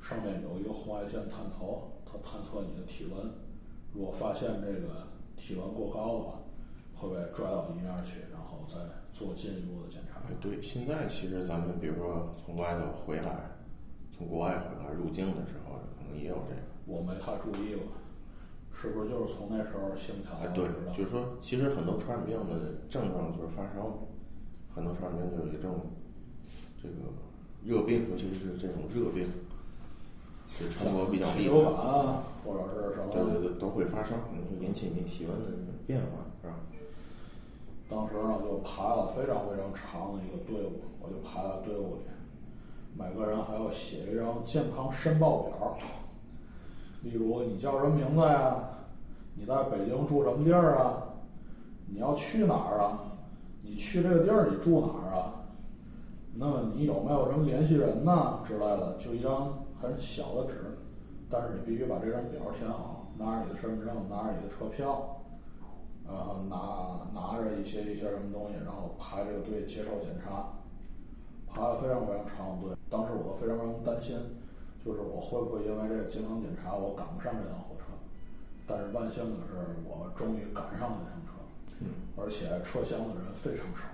Speaker 1: 上面有一个红外线探头，它探测你的体温，如果发现这个体温过高的话，会被拽到一面去，然后再做进一步的检查。
Speaker 2: 对，现在其实咱们比如说从外头回来，从国外回来入境的时候，可能也有这个。
Speaker 1: 我没太注意过。是不是就是从那时候兴起来
Speaker 2: 的？对，就是说，其实很多传染病的症状就是发烧，很多传染病就是这种这个热病，尤其是这种热病，就传播比较厉害，
Speaker 1: 或者是什么，
Speaker 2: 对对对，都会发烧，会引起你体温的变化，是吧？
Speaker 1: 当时呢，就排了非常非常长的一个队伍，我就排在队伍里，每个人还要写一张健康申报表。例如你叫什么名字呀？你在北京住什么地儿啊？你要去哪儿啊？你去这个地儿你住哪儿啊？那么你有没有什么联系人呐之类的？就一张很小的纸，但是你必须把这张表填好，拿着你的身份证，拿着你的车票，然后拿拿着一些一些什么东西，然后排这个队接受检查，排了非常非常长的队。当时我都非常非常担心。就是我会不会因为这个健康检查我赶不上这趟火车？但是万幸的是，我终于赶上了这趟车，而且车厢的人非常少，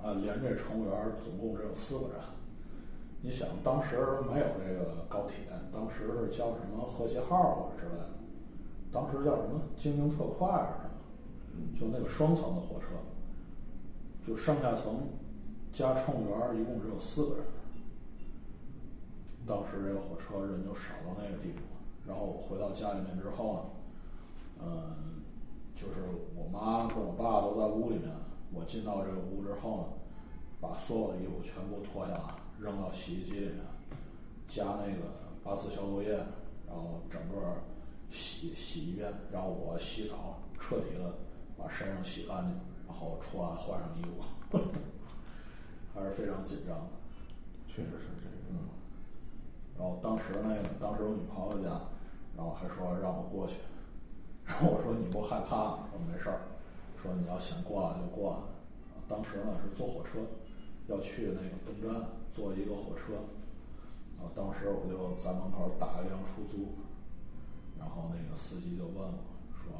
Speaker 1: 啊，连这乘务员总共只有四个人。你想，当时没有这个高铁，当时是叫什么和谐号或者之类的，当时叫什么京津特快是什么？就那个双层的火车，就上下层加乘务员一共只有四个人。当时这个火车人就少到那个地步，然后我回到家里面之后呢，嗯，就是我妈跟我爸都在屋里面，我进到这个屋之后呢，把所有的衣服全部脱下来扔到洗衣机里面，加那个八四消毒液，然后整个洗洗一遍，然后我洗澡，彻底的把身上洗干净，然后出来换上衣服，还是非常紧张的，
Speaker 2: 确实是这个，嗯。
Speaker 1: 然后当时那个，当时我女朋友家，然后还说让我过去，然后我说你不害怕吗？说没事儿，说你要想过来就过来。当时呢是坐火车，要去那个东站坐一个火车，啊，当时我就在门口打一辆出租，然后那个司机就问我说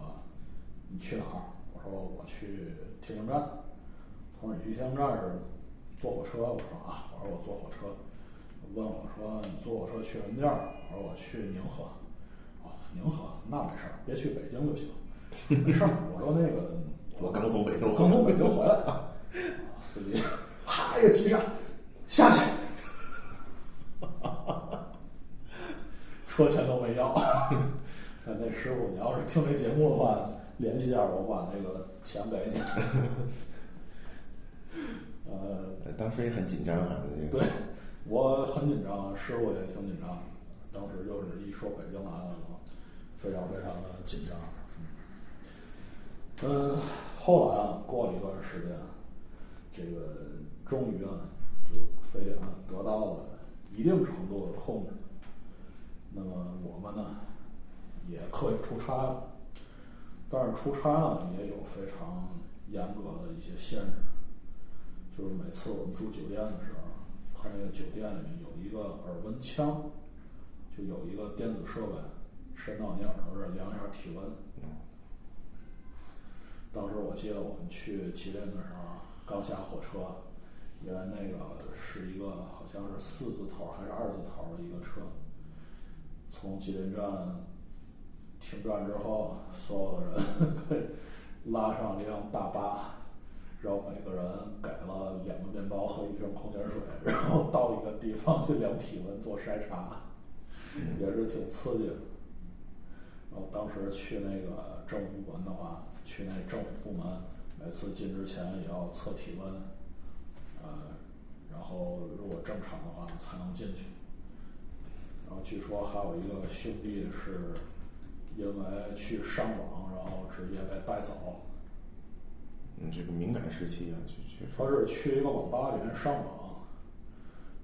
Speaker 1: 你去哪儿？我说我去天津站。他说你去天津站是坐火车？我说啊，我说我坐火车。问我说：“你坐火车去什么地儿？”我说：“我去宁河。”哦，宁河那没事儿，别去北京就行。没事儿，我说那个
Speaker 2: 我刚从北京，
Speaker 1: 刚从北京回来啊。司机，啪一个急刹，下去。车钱都没要。那师傅，你要是听这节目的话，联系一下我，把那个钱给你。呃，
Speaker 2: 当时也很紧张啊。
Speaker 1: 对。我很紧张，师傅也挺紧张。当时就是一说北京来了，非常非常的紧张。嗯，后来啊，过了一段时间，这个终于啊，就非典得到了一定程度的控制。那么我们呢，也可以出差了。但是出差呢，也有非常严格的一些限制，就是每次我们住酒店的时候。他那个酒店里面有一个耳温枪，就有一个电子设备，伸到你耳朵这儿量一下体温。当时我记得我们去吉林的时候，刚下火车，因为那个是一个好像是四字头还是二字头的一个车，从吉林站停站之后，所有的人 被拉上一辆大巴。然后每个人给了两个面包和一瓶矿泉水，然后到一个地方去量体温做筛查，也是挺刺激的。然后当时去那个政府部门的话，去那政府部门，每次进之前也要测体温，然后如果正常的话才能进去。然后据说还有一个兄弟是因为去上网，然后直接被带走。
Speaker 2: 嗯，这个敏感时期啊，去去。
Speaker 1: 他是去一个网吧里面上网，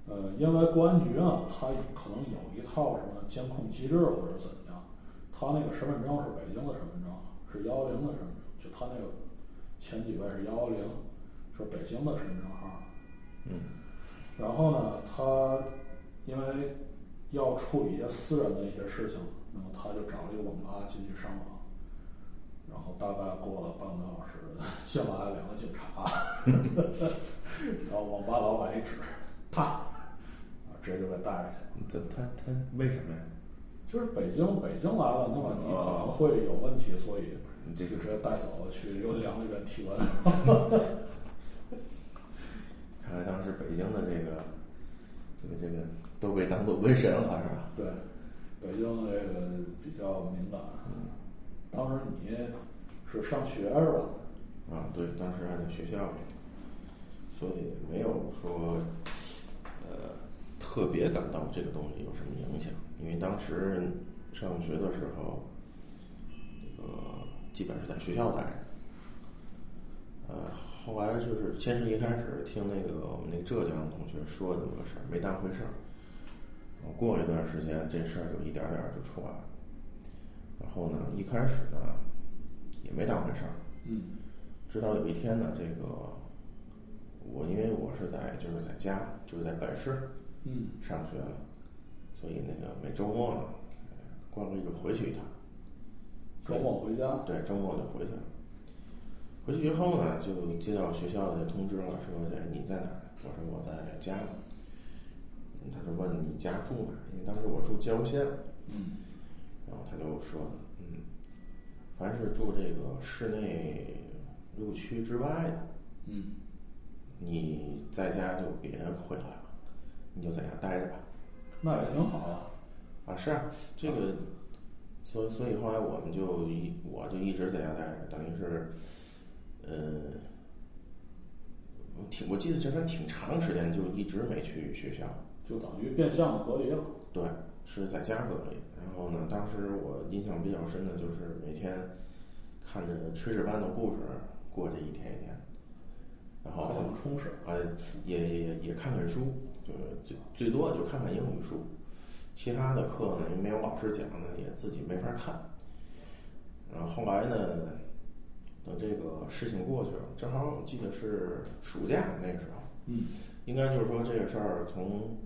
Speaker 1: 呃，因为公安局啊，他可能有一套什么监控机制或者怎么样，他那个身份证是北京的身份证，是幺幺零的身份证，就他那个前几位是幺幺零，是北京的身份证号。
Speaker 2: 嗯。
Speaker 1: 然后呢，他因为要处理一些私人的一些事情，那么他就找了一个网吧进去上网。然后大概过了半个多小时，进来两个警察，然后网吧老板一指，他，直接就被带下去。
Speaker 2: 他他他为什么呀？
Speaker 1: 就是北京北京来了，那么你可能会有问题，所以
Speaker 2: 你这就
Speaker 1: 就直接带走了去有两个人体温。
Speaker 2: 看来当时北京的这个这个这个都被当做瘟神了，是吧？
Speaker 1: 对，北京这个比较敏感。当时你是上学是吧？
Speaker 2: 啊，对，当时还在学校里，所以没有说呃特别感到这个东西有什么影响，因为当时上学的时候，这个基本是在学校待着。呃，后来就是先是一开始听那个我们那浙江的同学说这么个事儿，没当回事儿。过了一段时间，这事儿就一点点儿就出来了。然后呢，一开始呢也没当回事儿，
Speaker 1: 嗯
Speaker 2: 直到有一天呢，这个我因为我是在就是在家就是在本市
Speaker 1: 嗯
Speaker 2: 上学了，所以那个每周末呢，呃惯例就回去一趟。
Speaker 1: 周末回家。
Speaker 2: 对，周末就回去了。回去以后呢，就接到学校的通知了，说这你在哪儿？我说我在家他就问你家住哪儿？因为当时我住郊县，
Speaker 1: 嗯
Speaker 2: 然后他就说，嗯，凡是住这个市内六区之外的，
Speaker 1: 嗯
Speaker 2: 你在家就别回来了，你就在家待着吧。
Speaker 1: 那也挺好啊。
Speaker 2: 啊，是啊，这个，所以所以后来我们就一我就一直在家待着，等于是，呃，我挺我记得这还挺长时间，就一直没去学校。
Speaker 1: 就等于变相的隔离了。
Speaker 2: 对，是在家隔离。然后呢，当时我印象比较深的就是每天看着炊事班的故事过这一天一天，然后
Speaker 1: 还挺充实。
Speaker 2: 啊，也也也也看看书，就是最最多就看看英语书，其他的课呢，因为没有老师讲呢，也自己没法看。然后后来呢，等这个事情过去了，正好我记得是暑假那个时候，
Speaker 1: 嗯
Speaker 2: 应该就是说这个事儿从，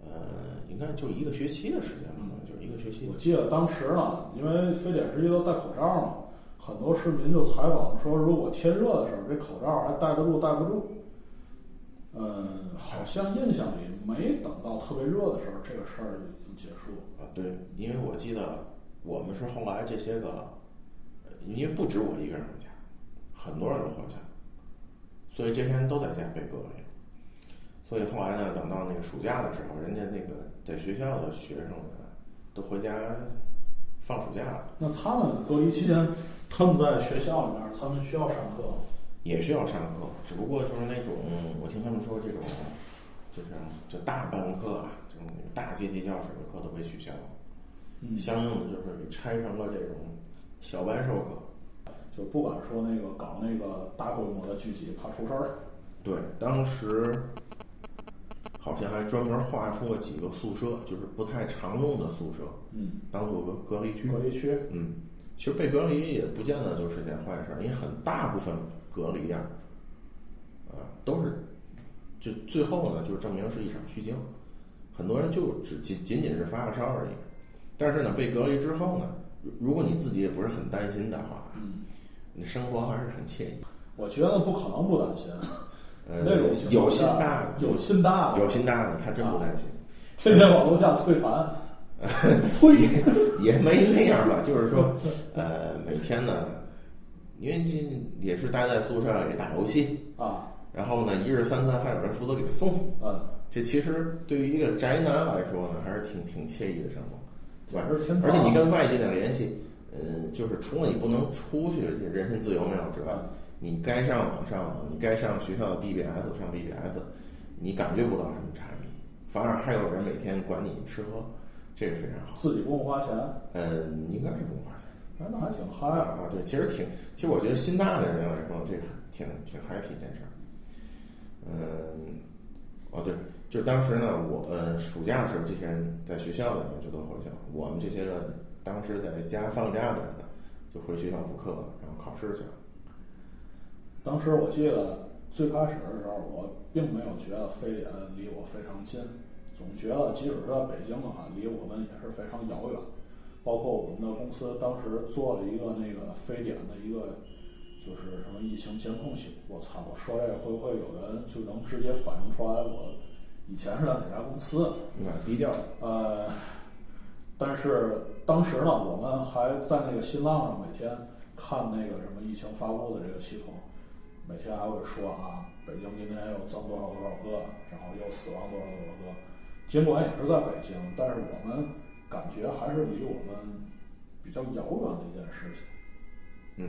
Speaker 2: 呃，应该就一个学期的时间吧，就是一个学期
Speaker 1: 我。记得当时呢，因为非典时期都戴口罩嘛，很多市民就采访说，如果天热的时候，这口罩还戴得住戴不住。嗯，好像印象里没等到特别热的时候，这个事儿已经结束。
Speaker 2: 啊，对，因为我记得我们是后来这些个，呃因为不止我一个人回家，很多人都回家，所以这些人都在家被隔离。所以后来呢，等到那个暑假的时候，人家那个在学校的学生们，都回家放暑假了，
Speaker 1: 那他们隔离期间，他们在学校里面，他们需要上课吗。
Speaker 2: 也需要上课，只不过就是那种我听他们说这种，就是就大班课啊，这种大阶梯教室的课都被取消了，
Speaker 1: 嗯
Speaker 2: 相应的就是给拆成了这种小白授课。
Speaker 1: 就不敢说那个搞那个大规模的聚集，怕出事儿。
Speaker 2: 对，当时好像还专门划出了几个宿舍，就是不太常用的宿舍，
Speaker 1: 嗯，
Speaker 2: 当做个隔离区。
Speaker 1: 隔离区。
Speaker 2: 嗯，其实被隔离也不见得就是件坏事儿，因为很大部分隔离呀、啊，都是就最后呢，就证明是一场虚惊。很多人就只仅仅仅是发个烧而已，但是呢，被隔离之后呢，如如果你自己也不是很担心的话，
Speaker 1: 嗯，
Speaker 2: 你生活还是很惬意。
Speaker 1: 我觉得不可能不担心。
Speaker 2: 呃
Speaker 1: 那种
Speaker 2: 有心
Speaker 1: 下
Speaker 2: 大的，
Speaker 1: 有心大的，
Speaker 2: 有心大的，他真不担心。
Speaker 1: 天天往楼下催谈，催。
Speaker 2: 也没那样吧，就是说，呃，每天呢，因为你也是待在宿舍里打游戏，
Speaker 1: 啊，
Speaker 2: 然后呢，一日三餐还有人负责给送，
Speaker 1: 嗯，
Speaker 2: 这其实对于一个宅男来说呢，还是挺挺惬意的生活，而且你跟外界的联系，嗯，就是除了你不能出去，这人身自由没有之外，你该上网上网，你该上学校的 BBS 上 BBS，你感觉不到什么差异，反而还有人每天管你吃喝，这个非常好。
Speaker 1: 自己不用花钱，
Speaker 2: 嗯，应该是不用花钱。
Speaker 1: 哎，那还挺嗨啊。
Speaker 2: 啊，对，其实挺，其实我觉得心大的人来说，这个挺挺 happy 一件事儿。嗯，哦对，就当时呢，我呃暑假的时候，这些人在学校的人就都回去了，我们这些个当时在家放假的人呢，就回学校补课，然后考试去了。
Speaker 1: 当时我记得最开始的时候，我并没有觉得非典离我非常近，总觉得即使是在北京的话，离我们也是非常遥远。包括我们的公司当时做了一个那个非典的一个，就是什么疫情监控系统。我操！我说这会不会有人就能直接反映出来我以前是在哪家公司？
Speaker 2: 你把它低调，
Speaker 1: 呃，但是当时呢，我们还在那个新浪上每天看那个什么疫情发布的这个系统，每天还会说啊，北京今天又增多少多少个，然后又死亡多少多少个。尽管也是在北京，但是我们感觉还是离我们比较遥远的一件事情。
Speaker 2: 嗯，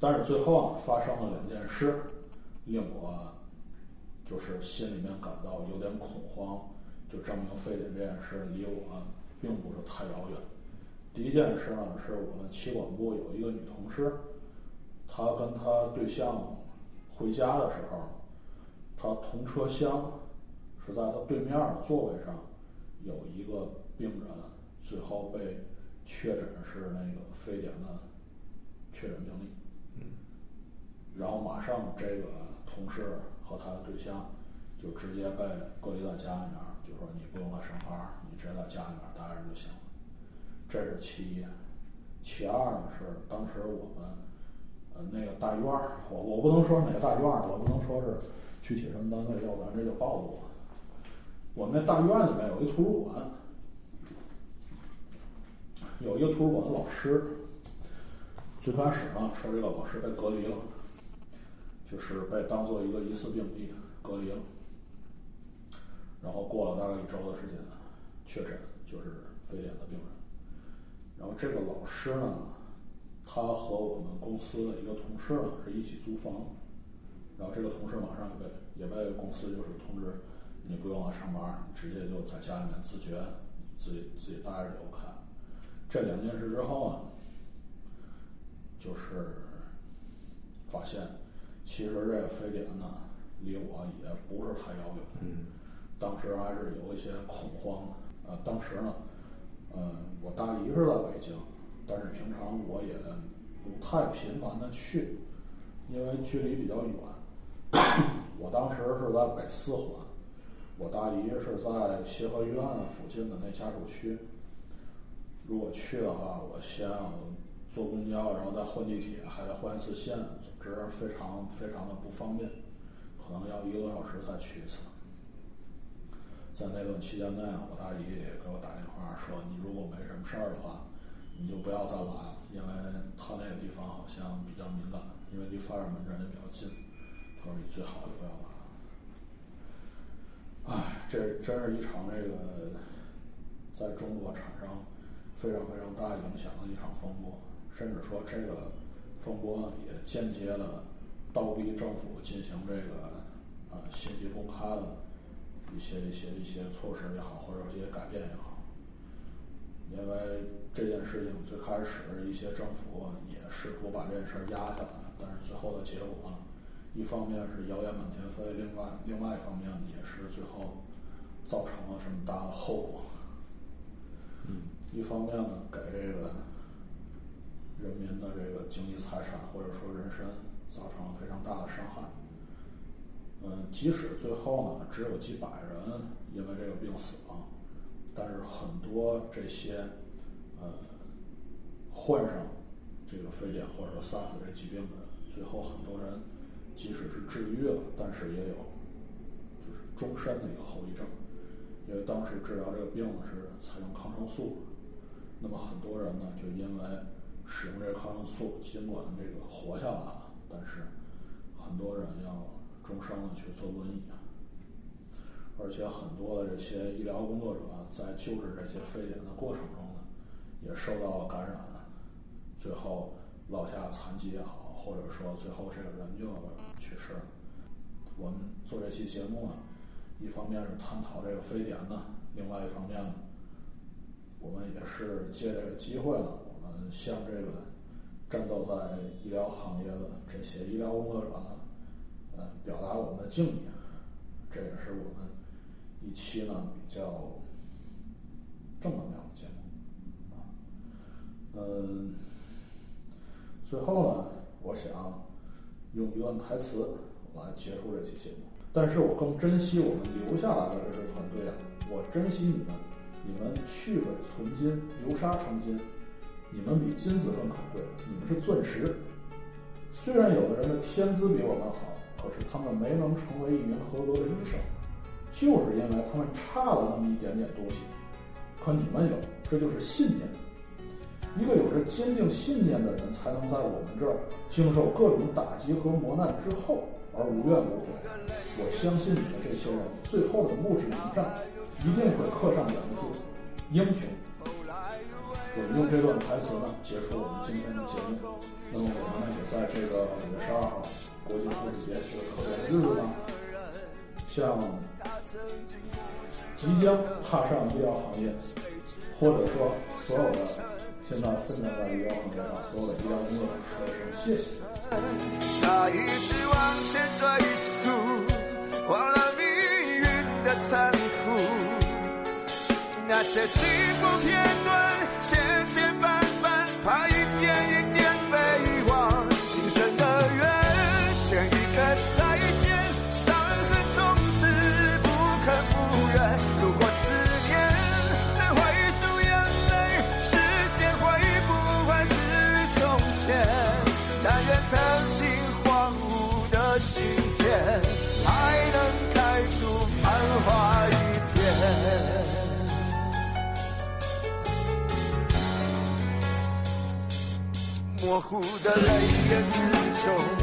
Speaker 1: 但是最后啊，发生了两件事，令我就是心里面感到有点恐慌，就证明非典这件事离我并不是太遥远。第一件事呢，是我们企管部有一个女同事，她跟她对象回家的时候，她同车厢是在她对面的座位上有一个病人，最后被确诊是那个非典的确诊病例。然后马上这个同事和他的对象就直接被隔离在家里面，就说你不用来上班，你直接在家里面待着就行了。这是其一。其二呢是当时我们呃那个大院儿，我我不能说哪个大院儿，我不能说是具体什么单位，要不然这就暴露了。我们那大院里面有一图书馆，有一个图书馆的老师。最开始呢说这个老师被隔离了。就是被当做一个疑似病例隔离了，然后过了大概一周的时间，确诊就是非典的病人。然后这个老师呢，他和我们公司的一个同事呢是一起租房，然后这个同事马上也被也被公司就是通知，你不用来上班，直接就在家里面自觉，自己自己待着就 OK。这两件事之后呢，就是发现。其实这个非典呢，离我也不是太遥远。
Speaker 2: 嗯，
Speaker 1: 当时还是有一些恐慌的。呃，当时呢，呃，我大姨是在北京，但是平常我也不太频繁的去，因为距离比较远。我当时是在北四环，我大姨是在协和医院附近的那家属区。如果去的话，我先要坐公交，然后再换地铁，还得换一次线。是非常非常的不方便，可能要一个多小时才去一次。在那段期间内，我大姨也给我打电话说：“你如果没什么事儿的话，你就不要再来了，因为他那个地方好像比较敏感，因为离发热门诊也比较近。他说你最好就不要来了。”唉，这真是一场这个在中国产生非常非常大影响的一场风波，甚至说这个。风波呢，也间接的倒逼政府进行这个呃信息公开的一些一些一些措施也好，或者一些改变也好。因为这件事情最开始一些政府也试图把这件事压下来，但是最后的结果，一方面是谣言满天飞，另外另外一方面也是最后造成了这么大的后果。
Speaker 2: 嗯，
Speaker 1: 一方面呢，给这个。人民的这个经济财产或者说人身造成了非常大的伤害。嗯，即使最后呢只有几百人因为这个病死了，但是很多这些呃患上这个非典或者说 SARS 这疾病的人，最后很多人即使是治愈了，但是也有就是终身的一个后遗症，因为当时治疗这个病是采用抗生素，那么很多人呢就因为使用这个抗生素，尽管这个活下来了，但是很多人要终生的去坐轮椅，而且很多的这些医疗工作者在救治这些非典的过程中呢，也受到了感染，最后落下残疾也好，或者说最后这个人就去世了。我们做这期节目呢，一方面是探讨这个非典呢，另外一方面呢，我们也是借这个机会呢。向这个战斗在医疗行业的这些医疗工作者，呃，表达我们的敬意。这也是我们一期呢比较正能量的节目。啊，嗯，最后呢，我想用一段台词来结束这期节目。但是我更珍惜我们留下来的这支团队啊！我珍惜你们，你们去伪存金，流沙成金。你们比金子更可贵，你们是钻石。虽然有的人的天资比我们好，可是他们没能成为一名合格的医生，就是因为他们差了那么一点点东西。
Speaker 3: 可你们有，这就是信念。一个有着坚定信念的人，才能在我们这儿经受各种打击和磨难之后而无怨无悔。我相信你们这些人，最后的墓志铭上一定会刻上两个字：英雄。我们用这段台词呢，结束我们今天的节目。那么我们呢，也在这个五月十二号国际护士节这个特别的日子呢，向即将踏上医疗行业，或者说所有的。现在奋战在医疗行业上，所有的医疗工作者说一声谢谢。他一直往前追溯，忘了命运的残酷，那些幸福片模糊的泪眼之中。